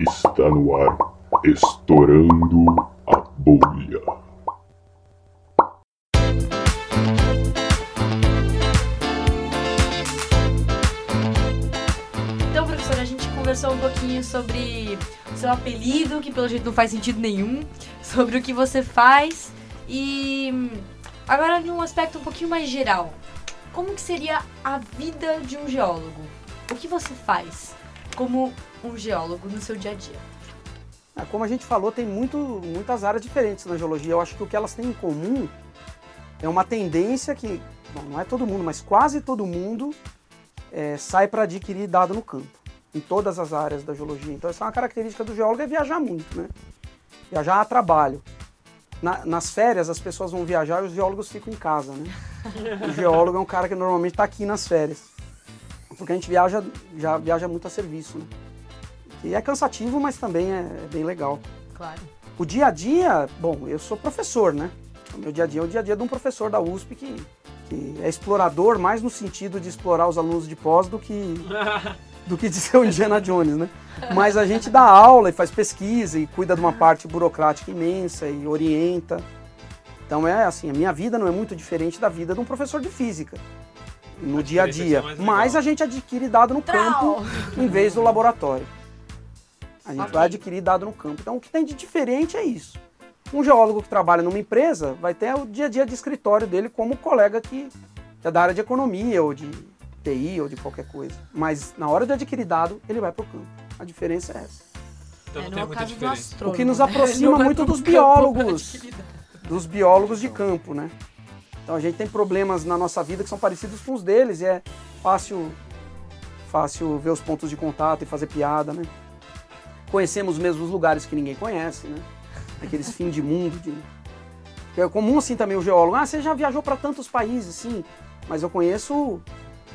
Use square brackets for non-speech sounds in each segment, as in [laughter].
Está no ar, estourando a bolha. Então, professora, a gente conversou um pouquinho sobre seu apelido, que pelo jeito não faz sentido nenhum, sobre o que você faz e agora num aspecto um pouquinho mais geral. Como que seria a vida de um geólogo? O que você faz como um geólogo no seu dia a dia? Ah, Como a gente falou, tem muito, muitas áreas diferentes na geologia. Eu acho que o que elas têm em comum é uma tendência que, bom, não é todo mundo, mas quase todo mundo eh, sai para adquirir dado no campo, em todas as áreas da geologia. Então, essa é uma característica do geólogo, é viajar muito, né? Viajar a trabalho. Na- nas férias, as pessoas vão viajar e os geólogos ficam em casa, né? [laughs] O geólogo é um cara que normalmente está aqui nas férias. Porque a gente viaja, já viaja muito a serviço, né? E é cansativo, mas também é, é bem legal. Claro. O dia a dia, bom, eu sou professor, né? O meu dia a dia é o dia a dia de um professor da USP que, que é explorador mais no sentido de explorar os alunos de pós do que, [laughs] do que de ser o Indiana Jones, né? Mas a gente dá aula e faz pesquisa e cuida de uma parte burocrática imensa e orienta. Então é assim, a minha vida não é muito diferente da vida de um professor de física no A dia a dia. Mas a gente adquire dado no Trau! campo em vez do laboratório. A gente Ok. vai adquirir dado no campo. Então, o que tem de diferente é isso. Um geólogo que trabalha numa empresa vai ter o dia a dia de escritório dele como colega que, é da área de economia ou de TI ou de qualquer coisa. Mas na hora de adquirir dado, ele vai para o campo. A diferença é essa. Então é, não tem muita diferença. O que nos [laughs] aproxima muito dos [laughs] biólogos. Dos biólogos de campo, né? Então a gente tem problemas na nossa vida que são parecidos com os deles e é fácil, fácil ver os pontos de contato e fazer piada, né? Conhecemos os mesmos lugares que ninguém conhece, né? Aqueles fim de mundo. De... É comum assim também o geólogo. Ah, você já viajou para tantos países, sim. Mas eu conheço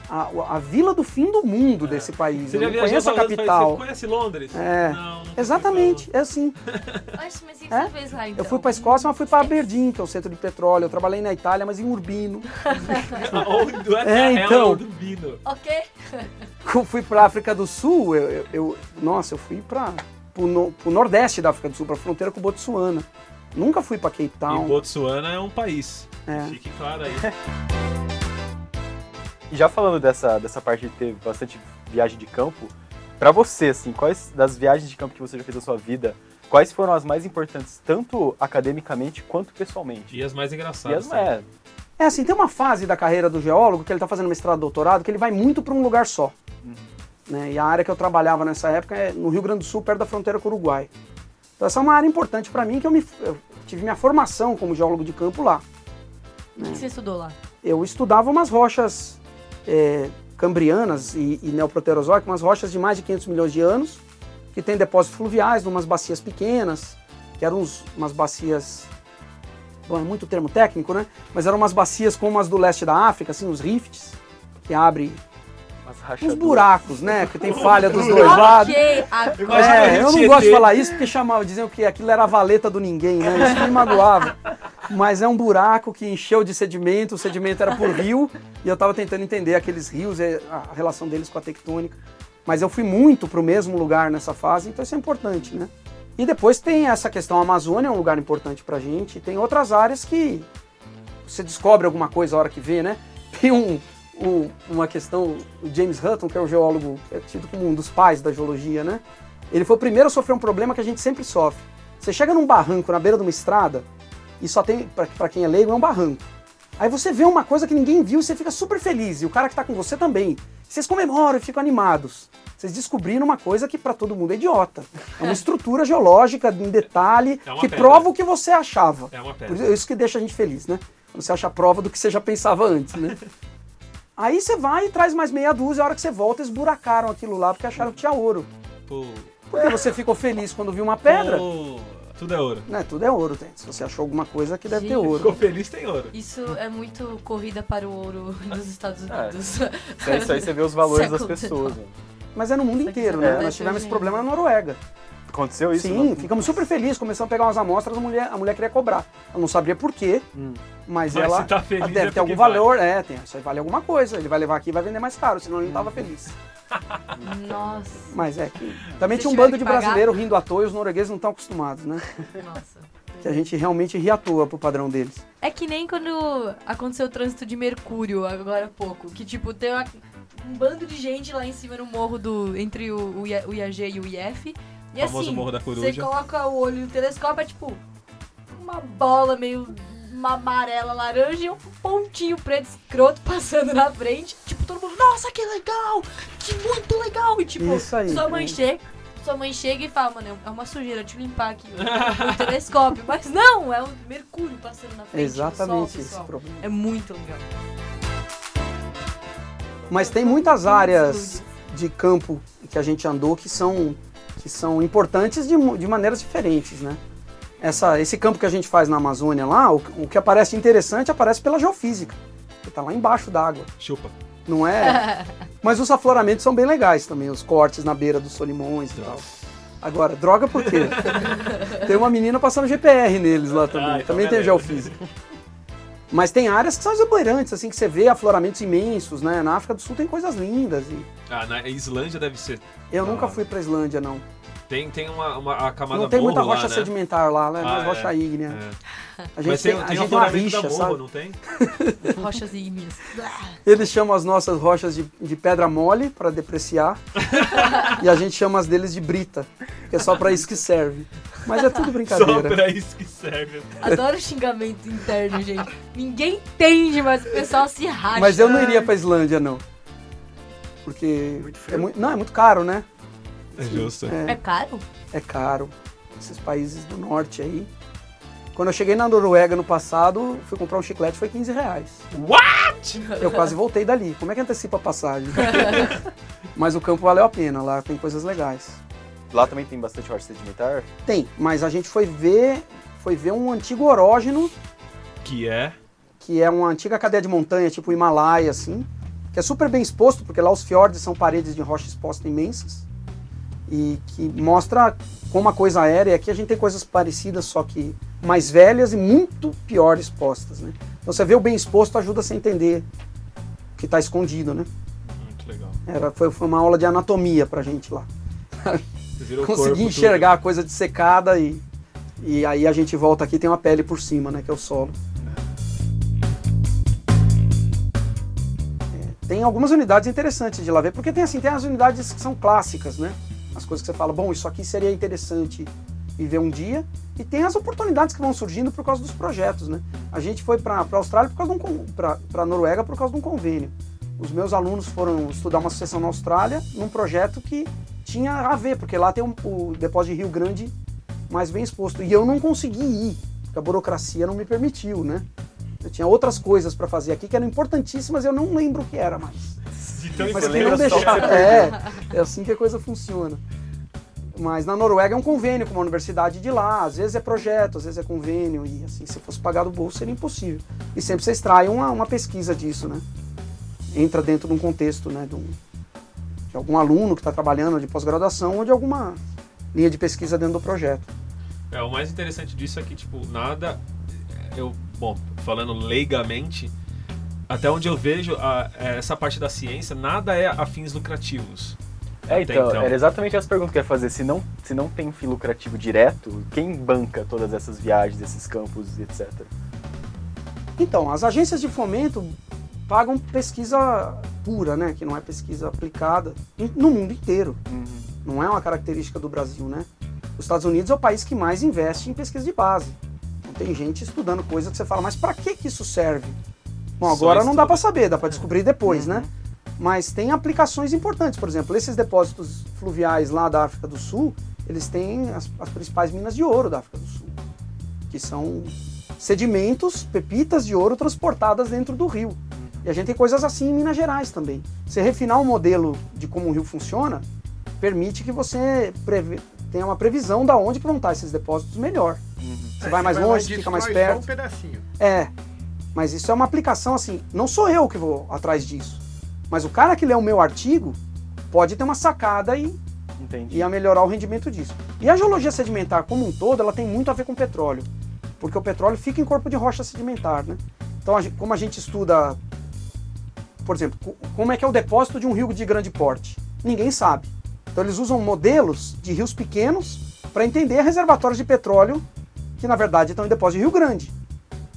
a, a vila do fim do mundo desse país. É. Você eu já não conheço a capital. Você conhece Londres? É. Não, fui Exatamente, é assim. [laughs] Oxe, mas o que É? você fez lá então? Eu fui para a Escócia, mas fui para Aberdeen, que é o centro de petróleo. Eu trabalhei na Itália, mas em Urbino. [laughs] é, É, ela então. Urbino. Ok. [laughs] Eu fui para África do Sul, eu, eu- eu- nossa, eu fui para o no, nordeste da África do Sul, para a fronteira com o Botsuana. Nunca fui para Cape E Town. Botsuana é um país. É. Fique claro aí. E já falando dessa, dessa parte de ter bastante viagem de campo, pra você, assim, quais das viagens de campo que você já fez na sua vida, quais foram as mais importantes, tanto academicamente quanto pessoalmente? E as mais E engraçadas. as, também. é, É assim, tem uma fase da carreira do geólogo que ele está fazendo mestrado, doutorado, que ele vai muito para um lugar só. Né? E a área que eu trabalhava nessa época é no Rio Grande do Sul, perto da fronteira com o Uruguai. Então essa é uma área importante para mim, que eu, me, eu tive minha formação como geólogo de campo lá. O que você estudou lá? eu estudava umas rochas é, cambrianas e, e neoproterozoicas, umas rochas de mais de 500 milhões de anos, que tem depósitos fluviais, numas bacias pequenas, que eram uns- umas bacias. Bom, é muito termo técnico, né? Mas eram umas bacias como as do leste da África, assim, os rifts, que abre umas uns buracos, né? Que tem falha dos [laughs] dois lados. É, eu não gosto de falar isso porque chamavam, diziam que aquilo era a valeta do ninguém, né? Isso me magoava. [laughs] Mas é um buraco que encheu de sedimento, o sedimento era por rio, e eu estava tentando entender aqueles rios, e a relação deles com a tectônica. Mas eu fui muito para o mesmo lugar nessa fase, então isso é importante, né? E depois tem essa questão, a Amazônia é um lugar importante pra gente, e tem outras áreas que você descobre alguma coisa a hora que vê, né? [laughs] Tem um, um- uma questão, o James Hutton, que é o geólogo, é tido como um dos pais da geologia, né? Ele foi o primeiro a sofrer um problema que a gente sempre sofre. Você chega num barranco na beira de uma estrada e só tem, pra quem é leigo, é um barranco. Aí você vê uma coisa que ninguém viu e você fica super feliz. E o cara que tá com você também. Vocês comemoram e ficam animados. Vocês descobriram uma coisa que pra todo mundo é idiota. É uma [laughs] estrutura geológica em detalhe É que pedra. prova o que você achava. É uma pedra. isso isso que deixa a gente feliz, né? Quando você acha a prova do que você já pensava antes, né? [laughs] Aí você vai e traz mais meia dúzia, a hora que você volta, esburacaram aquilo lá porque acharam que tinha ouro. Pô, Porque você ficou feliz quando viu uma pedra, pô, tudo é ouro. né? Tudo é ouro, tem. Se você achou alguma coisa que deve ter Gente. Ficou ouro. feliz, tem ouro. Isso é muito corrida para o ouro dos Estados É. Unidos. Isso aí, isso aí você vê os valores das pessoas. Né? Mas é no mundo inteiro, né? Nós tivemos esse problema ainda. na Noruega. Aconteceu isso? Sim, Não? ficamos super felizes, começamos a pegar umas amostras, a mulher, a mulher queria cobrar. Ela não sabia por quê, Hum. mas, Mas ela tá feliz deve é ter algum vale. valor, é, tem, isso aí vale alguma coisa. Ele vai levar aqui e vai vender mais caro, senão ele não estava feliz. [laughs] Nossa, Mas é que. Também tinha um bando de pagar. brasileiro rindo à toa e os noruegueses não estão acostumados, né? nossa. Que a gente realmente ri à toa pro padrão deles. É que nem quando aconteceu o trânsito de Mercúrio agora há pouco. Que tipo, tem uma- um bando de gente lá em cima no morro do. entre o, o, o IAG e o IF. E Famoso assim, Morro da você Coruja. coloca o olho no telescópio, é tipo uma bola meio uma amarela laranja e um pontinho preto escroto [laughs] passando na frente. Tipo, todo mundo, nossa, que legal! Que muito legal! E tipo, Isso aí. sua mãe chega. Sua mãe chega e fala, mano, é uma sujeira te limpar aqui o, [laughs] telescópio. Mas não, é o Mercúrio passando na frente. do sol, Exatamente esse pessoal. problema. É muito legal. Mas tem muitas áreas de campo que a gente andou que são, que são importantes de, de maneiras diferentes, né? Essa, esse campo que a gente faz na Amazônia lá, o, o que aparece interessante aparece pela geofísica, que está lá embaixo d'água, Chupa. não é? [laughs] Mas os afloramentos são bem legais também, os cortes na beira dos solimões e tal. Agora, droga por quê? [laughs] tem uma menina passando GPR neles lá também, Ah, então também tem beleza. geofísica. Mas tem áreas que são exuberantes, assim, que você vê afloramentos imensos, né? Na África do Sul tem coisas lindas e Ah, na Islândia deve ser. eu Da nunca fui pra Islândia, não. Tem, tem uma, uma a camada Não tem muita morro lá, rocha né? sedimentar lá, né? Ah, Mais é. rocha ígnea. É. A gente Mas tem, tem, a gente tem uma rixa, da morro, sabe? não tem? [laughs] Rochas ígneas. Eles chamam as nossas rochas de, de pedra mole para depreciar [laughs] e a gente chama as deles de brita, que é só para isso que serve. Mas é tudo Só brincadeira. pra isso que serve. Adoro xingamento interno, gente. Ninguém entende, mas o pessoal se racha. Mas eu não iria pra Islândia, não. Porque é muito, não, é muito caro, né? É justo. É É, caro? é caro. Esses países do norte aí. Quando eu cheguei na Noruega no passado, fui comprar um chiclete, foi 15 reais. What? Eu quase voltei dali. Como é que antecipa a passagem? [laughs] Mas o campo valeu a pena, lá tem coisas legais. Lá também tem bastante rocha sedimentar? Tem, mas a gente foi ver, foi ver um antigo orógeno, Que é. que é uma antiga cadeia de montanha, tipo o Himalaia, assim, que é super bem exposto, porque lá os fiordes são paredes de rocha exposta imensas, e que mostra como a coisa aérea, aqui a gente tem coisas parecidas, só que mais velhas e muito pior expostas, né? Então você vê o bem exposto ajuda você a entender o que está escondido, né? Muito legal. Era, foi, foi uma aula de anatomia pra gente lá. Consegui tudo. enxergar a coisa dissecada e, e aí a gente volta aqui tem uma pele por cima, né? Que é o solo. É, tem algumas unidades interessantes de lá ver, porque tem assim, tem as unidades que são clássicas, né? As coisas que você fala, bom, isso aqui seria interessante viver um dia. E tem as oportunidades que vão surgindo por causa dos projetos, né? A gente foi para a Austrália por causa de um para Noruega por causa de um convênio. Os meus alunos foram estudar uma sucessão na Austrália num projeto que tinha a ver, porque lá tem um- o depósito de Rio Grande mais bem exposto. E eu não consegui ir, porque a burocracia não me permitiu, né? Eu tinha outras coisas para fazer aqui que eram importantíssimas eu não lembro o que era mais. De tão Mas que não deixar. É, é assim que a coisa funciona. Mas na Noruega é um convênio com uma universidade de lá, às vezes é projeto, às vezes é convênio, e assim, se fosse pagar do bolso seria impossível. E sempre você extrai uma, uma pesquisa disso, né? Entra dentro de um contexto, né? De, um- de algum aluno que está trabalhando de pós-graduação ou de alguma linha de pesquisa dentro do projeto. É, o mais interessante disso é que, tipo, nada. Eu, bom, falando leigamente, até onde eu vejo a- essa parte da ciência, nada é a fins lucrativos. É, então, então. era exatamente essa pergunta que eu ia fazer. Se não, se não tem fim lucrativo direto, quem banca todas essas viagens, esses campos, etc? Então, as agências de fomento pagam pesquisa pura, né? Que não é pesquisa aplicada no mundo inteiro. Não é uma característica do Brasil, né? Os Estados Unidos é o país que mais investe em pesquisa de base. Então, tem gente estudando coisa que você fala, mas para que que isso serve? Bom, agora não dá para saber, dá para descobrir depois, Uhum. né? Mas tem aplicações importantes, por exemplo, esses depósitos fluviais lá da África do Sul, eles têm as, as principais minas de ouro da África do Sul, que são sedimentos, pepitas de ouro transportadas dentro do rio. E a gente tem coisas assim em Minas Gerais também. Você refinar o modelo de como o rio funciona, permite que você preve- tenha uma previsão da onde que vão estar esses depósitos melhor. Você Aí vai mais longe, fica mais perto. Um pedacinho. É, mas isso é uma aplicação assim, não sou eu que vou atrás disso. Mas o cara que lê o meu artigo pode ter uma sacada e Entendi. e a melhorar o rendimento disso. E a geologia sedimentar como um todo, ela tem muito a ver com petróleo, porque o petróleo fica em corpo de rocha sedimentar, né? Então, a gen- como a gente estuda, por exemplo, co- como é que é o depósito de um rio de grande porte? Ninguém sabe. Então, eles usam modelos de rios pequenos para entender reservatórios de petróleo que, na verdade, estão em depósito de rio grande.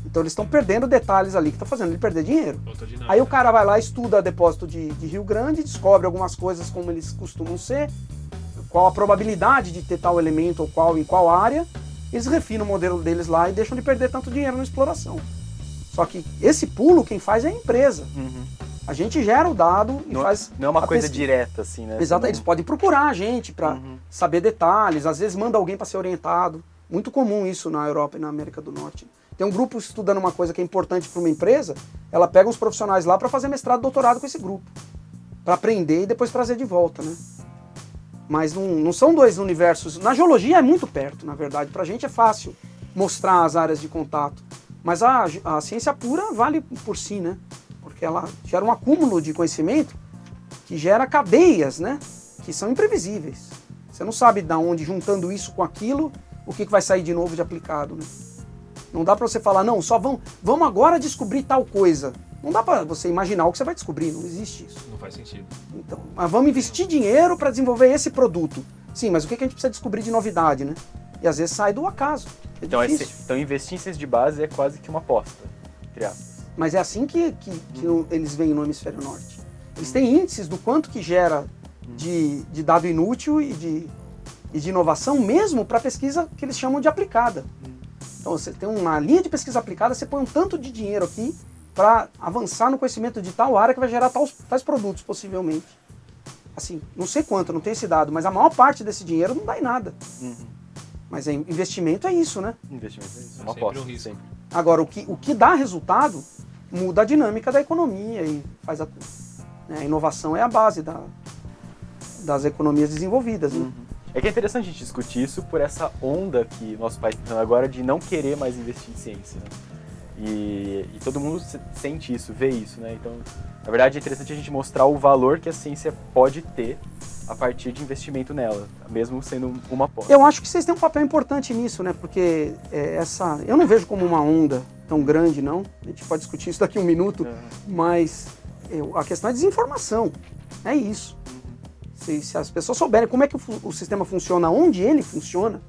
Então, eles estão perdendo detalhes ali que estão fazendo ele perder dinheiro. Aí o cara vai lá, estuda depósito de, de Rio Grande, descobre algumas coisas como eles costumam ser, qual a probabilidade de ter tal elemento ou qual em qual área. Eles refinam o modelo deles lá e deixam de perder tanto dinheiro na exploração. Só que esse pulo quem faz é a empresa. Uhum. A gente gera o dado e Não, faz. não é uma coisa pesquisa. direta, assim, né? Exato, eles podem procurar a gente para Uhum. saber detalhes, às vezes manda alguém para ser orientado. Muito comum isso na Europa e na América do Norte. Tem um grupo estudando uma coisa que é importante para uma empresa, ela pega uns profissionais lá para fazer mestrado, doutorado com esse grupo, para aprender e depois trazer de volta, né? Mas não, não são dois universos. Na geologia é muito perto, na verdade. Para a gente é fácil mostrar as áreas de contato. Mas a, a ciência pura vale por si, né? Porque ela gera um acúmulo de conhecimento que gera cadeias, né? Que são imprevisíveis. Você não sabe de onde, juntando isso com aquilo, o que, que vai sair de novo de aplicado, né? Não dá para você falar, não, só vamos, vamos agora descobrir tal coisa. Não dá para você imaginar o que você vai descobrir, não existe isso. Não faz sentido. Então, mas vamos investir dinheiro para desenvolver esse produto. Sim, mas o que que a gente precisa descobrir de novidade, né? E às vezes sai do acaso. É Então, é difícil. se- então, investir em ciência de base é quase que uma aposta, entre aspas. Mas é assim que, que, que o- eles veem no hemisfério norte. Eles têm índices do quanto que gera de, de dado inútil e de, e de inovação, mesmo para pesquisa que eles chamam de aplicada. Então você tem uma linha de pesquisa aplicada, você põe um tanto de dinheiro aqui para avançar no conhecimento de tal área que vai gerar tais, tais produtos, possivelmente. Assim, não sei quanto, não tem esse dado, mas a maior parte desse dinheiro não dá em nada. Uhum. Mas é, investimento é isso, né? Investimento é isso, é uma aposta. um risco. sempre. Agora, o que, o que dá resultado muda a dinâmica da economia e faz a, né, a inovação é a base da, das economias desenvolvidas. Né? É que é interessante a gente discutir isso por essa onda que nosso país está agora de não querer mais investir em ciência. Né? E, e todo mundo se- sente isso, vê isso, né? Então, na verdade, é interessante a gente mostrar o valor que a ciência pode ter a partir de investimento nela, mesmo sendo uma aposta. Eu acho que vocês têm um papel importante nisso, né? Porque é, essa, eu não vejo como uma onda tão grande, não. A gente pode discutir isso daqui a um minuto, Uhum. mas eu- a questão é desinformação. É isso. Se, se as pessoas souberem como é que o, o sistema funciona, onde ele funciona,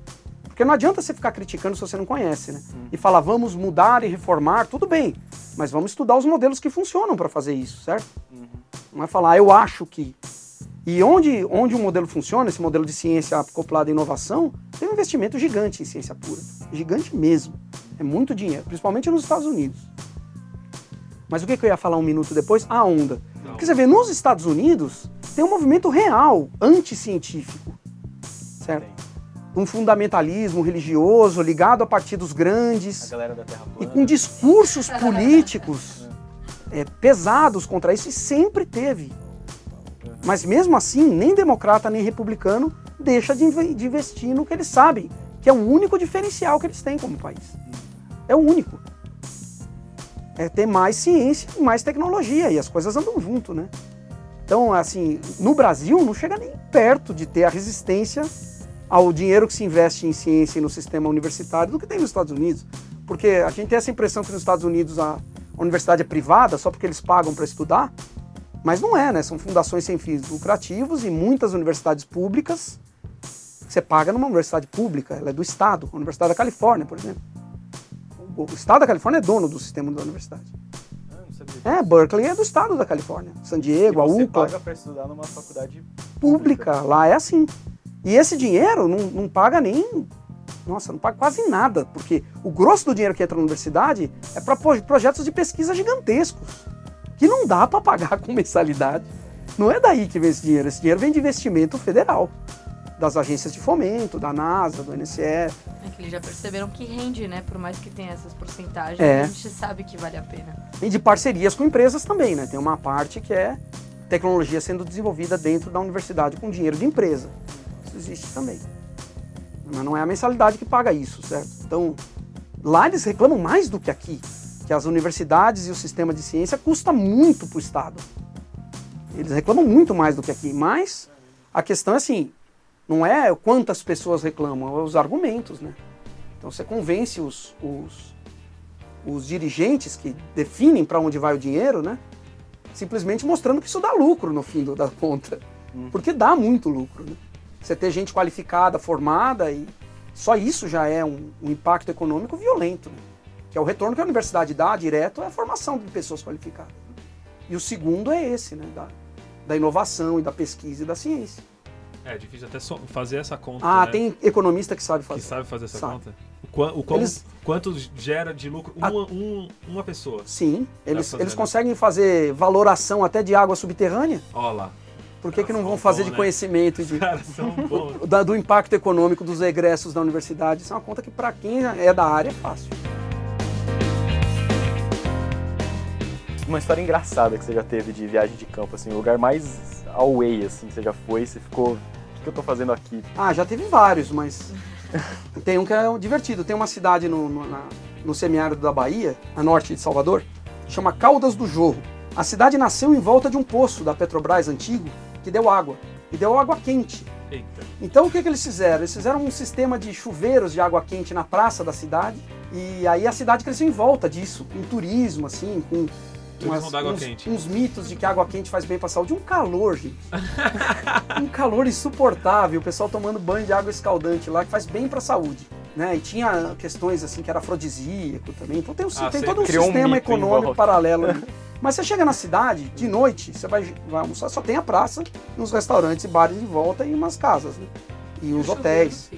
porque não adianta você ficar criticando se você não conhece, né? E falar, vamos mudar e reformar, tudo bem, mas vamos estudar os modelos que funcionam para fazer isso, certo? Uhum. Não é falar, "Ah, eu acho que. E onde, onde o modelo funciona, esse modelo de ciência acoplado à inovação, tem um investimento gigante em ciência pura. Gigante mesmo. É muito dinheiro, principalmente nos Estados Unidos. Mas o que, que eu ia falar um minuto depois? A onda. Não. Porque você vê, nos Estados Unidos, tem um movimento real, anticientífico. Certo? Um fundamentalismo religioso ligado a partidos grandes e com discursos políticos é, pesados contra isso, e sempre teve. Mas mesmo assim, nem democrata nem republicano deixa de investir no que eles sabem, que é o único diferencial que eles têm como país. É o único. É ter mais ciência e mais tecnologia, e as coisas andam junto, né? Então, assim, no Brasil não chega nem perto de ter a resistência ao dinheiro que se investe em ciência e no sistema universitário do que tem nos Estados Unidos. Porque a gente tem essa impressão que nos Estados Unidos a, universidade é privada só porque eles pagam para estudar, mas não é, né? São fundações sem fins lucrativos e muitas universidades públicas você paga numa universidade pública, ela é do Estado, a Universidade da Califórnia, por exemplo. O Estado da Califórnia é dono do sistema da universidade. É, Berkeley é do Estado da Califórnia. San Diego, a você UCLA paga para estudar numa faculdade pública, lá é assim. E esse dinheiro não, não paga nem. Nossa, não paga quase nada, porque o grosso do dinheiro que entra na universidade é para projetos de pesquisa gigantescos, que não dá para pagar [laughs] com mensalidade. Não é daí que vem esse dinheiro, esse dinheiro vem de investimento federal, das agências de fomento, da NASA, do NSE. É que eles já perceberam que rende, né? Por mais que tenha essas porcentagens, É. a gente sabe que vale a pena. E de parcerias com empresas também, né? Tem uma parte que é tecnologia sendo desenvolvida dentro da universidade com dinheiro de empresa. Isso existe também. Mas não é a mensalidade que paga isso, certo? Então, lá eles reclamam mais do que aqui, que as universidades e o sistema de ciência custa muito para o Estado. Eles reclamam muito mais do que aqui, mas a questão é assim, Não é quantas pessoas reclamam, é os argumentos, né? Então você convence os, os, os dirigentes que definem para onde vai o dinheiro, né? Simplesmente mostrando que isso dá lucro no fim da conta. Porque dá muito lucro, né? Você ter gente qualificada, formada e só isso já é um, um impacto econômico violento, né? Que é o retorno que a universidade dá direto é a formação de pessoas qualificadas. E o segundo é esse, né? Da, da inovação e da pesquisa e da ciência. É difícil até so- fazer essa conta. Ah, né? tem economista que sabe Que fazer. sabe fazer essa Sabe. conta? O, qua- o quão- Eles- Quanto gera de lucro A- uma, um- uma pessoa? Sim, eles, fazer, eles né? conseguem fazer valoração até de água subterrânea. Ó lá. Por que, que não vão fazer bom, de né? conhecimento e de, Os caras são [laughs] bons. da- do impacto econômico dos egressos da universidade? Isso é uma conta que, para quem é da área, é fácil. Uma história engraçada que você já teve de viagem de campo, assim, o lugar mais away, assim, você já foi, você ficou. O que, que eu tô fazendo aqui? Ah, já teve vários, mas [laughs] tem um que é divertido. Tem uma cidade no, no, na- no semiárido da Bahia, a norte de Salvador, chama Caldas do Jorro. A cidade nasceu em volta de um poço da Petrobras antigo que deu água. E deu água quente. Eita. Então o que, que eles fizeram? Eles fizeram um sistema de chuveiros de água quente na praça da cidade. E aí a cidade cresceu em volta disso, com turismo, assim, com Água uns, quente. uns mitos de que a água quente faz bem pra saúde. Um calor, gente. [laughs] um calor insuportável. O pessoal tomando banho de água escaldante lá, que faz bem pra saúde. Né? E tinha questões assim que era afrodisíaco também. Então tem, um, Ah, tem todo um um sistema em econômico paralelo ali. Mas você chega na cidade, de noite, você vai, vai almoçar, só tem a praça, uns restaurantes e bares em volta e umas casas, né? E os hotéis.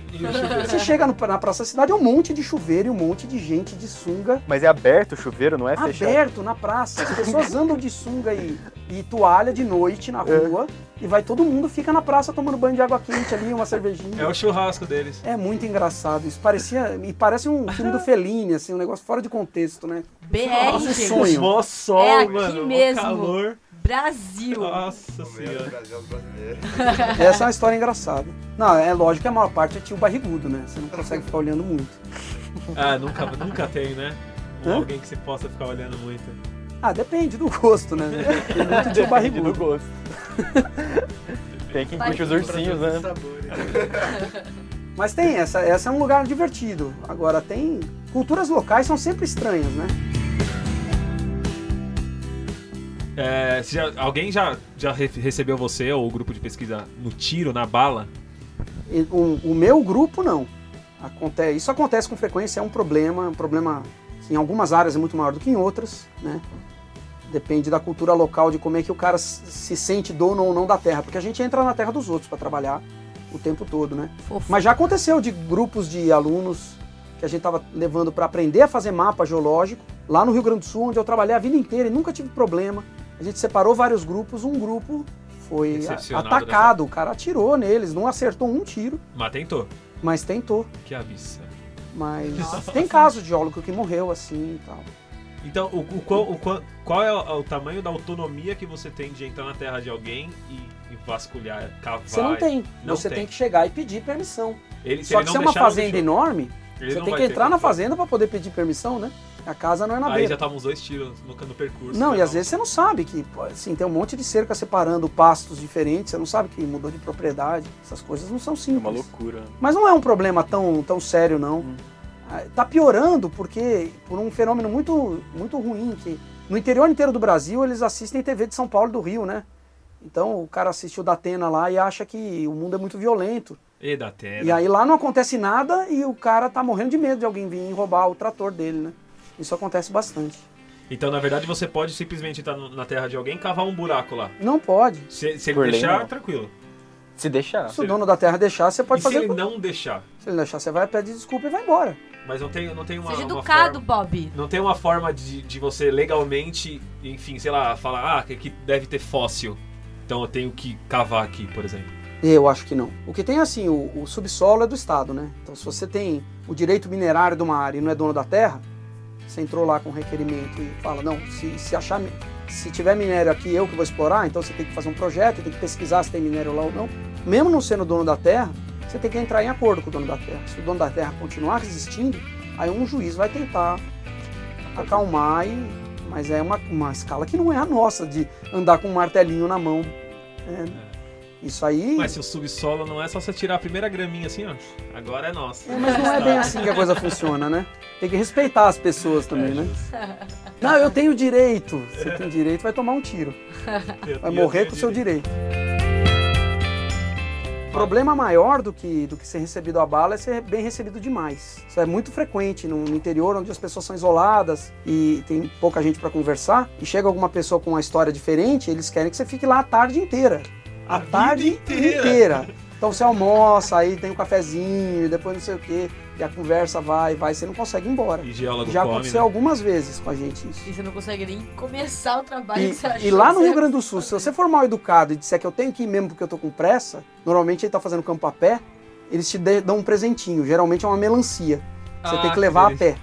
Você chega no- na Praça da Cidade, é um monte de chuveiro e um monte de gente de sunga Mas é aberto o chuveiro, não é fechado? aberto na praça. As pessoas andam de sunga e, e toalha de noite na É. rua e vai todo mundo fica na praça tomando banho de água quente ali, uma cervejinha. É o churrasco deles. É muito engraçado. Isso parecia. E parece um filme do Fellini, assim, um negócio fora de contexto, né? BR, Nossa, gente. sonho. Mó sol, É aqui mano. mesmo. calor. Brasil. Nossa senhora. Brasil brasileiro. Essa é uma história engraçada. Não, é lógico que a maior parte é tio barrigudo, né? Você não consegue ficar olhando muito. Ah, nunca, nunca tem, né? Um? Alguém que você possa ficar olhando muito. Ah, depende do gosto, né? Tem muito tio Depende do barrigudo. gosto. Tem quem curte os ursinhos, né? Mas tem, essa, essa é um lugar divertido. Agora, tem. Culturas locais são sempre estranhas, né? É, se já- alguém já, já re- recebeu você ou o grupo de pesquisa no tiro, na bala? O, o meu grupo não. Acontece, isso acontece com frequência, é um problema, um problema que em algumas áreas é muito maior do que em outras, né? Depende da cultura local, de como é que o cara se sente dono ou não da terra, porque a gente entra na terra dos outros para trabalhar o tempo todo, né? Fofo. Mas já aconteceu de grupos de alunos que a gente estava levando para aprender a fazer mapa geológico, lá no Rio Grande do Sul, onde eu trabalhei a vida inteira e nunca tive problema. A gente separou vários grupos, um grupo foi atacado, o cara atirou neles, não acertou um tiro, Mas tentou. mas tentou. Que abissa. Mas tem casos de geólogo que morreu assim e tal. Então, o, o qual, o qual- qual é o, o tamanho da autonomia que você tem de entrar na terra de alguém e, e vasculhar, cavar? Você não tem, Não você tem. tem. que chegar e pedir permissão. Ele, Só ele que se é uma fazenda deixou. enorme, Ele você tem que entrar na fazenda para poder pedir permissão, né? A casa não é na Aí beira. já tava uns dois tiros no, no percurso. Não, né? e às vezes você não sabe que, assim, tem um monte de cerca separando pastos diferentes, você não sabe que mudou de propriedade. Essas coisas não são É simples. uma loucura. né? Mas não é um problema tão, tão sério, não. Hum. Ah, Tá piorando porque por um fenômeno muito, muito ruim que no interior inteiro do Brasil eles assistem TV de São Paulo e do Rio, né? Então o cara assiste o Datena lá e acha que o mundo é muito violento. E da terra. E aí lá não acontece nada e o cara tá morrendo de medo de alguém vir roubar o trator dele, né? Isso acontece bastante. Então, na verdade, você pode simplesmente estar no- na terra de alguém e cavar um buraco lá. Não pode. Se, se ele Por lei, deixar, não. tranquilo. Se deixar. Se o dono da terra deixar, você pode e fazer. se ele não deixar? Se ele deixar, você vai pedir desculpa e vai embora. Mas não tem, não tem uma, Seja uma educado, forma... Bob. Não tem uma forma de, de você legalmente, enfim, sei lá, falar, ah, que aqui deve ter fóssil. Então eu tenho que cavar aqui, por exemplo. Eu acho que não. O que tem assim, o, o subsolo é do Estado, né? Então se você tem o direito minerário de uma área e não é dono da terra, você entrou lá com um requerimento e fala, não, se, se achar. Se tiver minério aqui, eu que vou explorar, então você tem que fazer um projeto, tem que pesquisar se tem minério lá ou não. Mesmo não sendo dono da terra, você tem que entrar em acordo com o dono da terra. Se o dono da terra continuar resistindo, aí um juiz vai tentar acalmar e. Mas é uma, uma escala que não é a nossa, de andar com um martelinho na mão. né? Isso aí. Mas se o subsolo não é só você tirar a primeira graminha assim, ó. Agora é nosso. É, mas não é bem assim que a coisa funciona, né? Tem que respeitar as pessoas também, né? [laughs] Não, eu tenho direito. Você tem direito, vai tomar um tiro. [laughs] Vai morrer com o seu direito. O problema maior do que, do que ser recebido a bala é ser bem recebido demais. Isso é muito frequente no, no interior, onde as pessoas são isoladas e tem pouca gente para conversar. E chega alguma pessoa com uma história diferente, eles querem que você fique lá a tarde inteira. A, A tarde inteira. inteira. Então você almoça, aí tem um cafezinho, depois não sei o quê, e a conversa vai, vai, você não consegue ir embora. E Já come, aconteceu né? algumas vezes com a gente isso. E você não consegue nem começar o trabalho E, que você achou e lá no Rio Grande do Sul, se você for mal educado e disser que eu tenho que ir mesmo porque eu tô com pressa, normalmente ele tá fazendo campo a pé, eles te dão um presentinho, geralmente é uma melancia. Você Ah, tem que levar a que pé.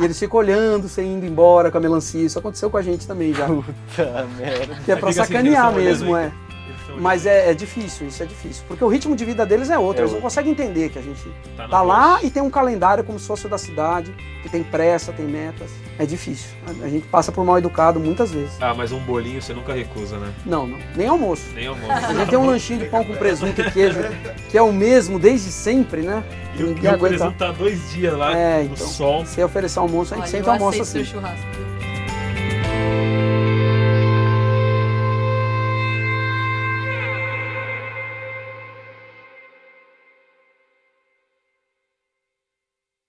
e eles ficam olhando, você indo embora com a melancia. Isso aconteceu com a gente também já. Puta merda. Que é pra Fica assim, sacanear tão mesmo, é. Eles tão Mas é, é difícil, isso é difícil. Porque o ritmo de vida deles é outro. É Eles não conseguem entender que a gente no tá lá e tem um calendário como se fosse o da cidade, que tem pressa, tem metas. É difícil. A- A gente passa por mal educado muitas vezes. Ah, mas um bolinho você nunca recusa, né? Não, não. Nem almoço. Nem almoço. A gente tem um lanchinho de pão com presunto e queijo, [laughs] que é o mesmo desde sempre, né? E o, e o presunto tá dois dias lá É, no então. sol. Se oferecer almoço, a gente Olha, sempre eu almoça assim. seu churrasco.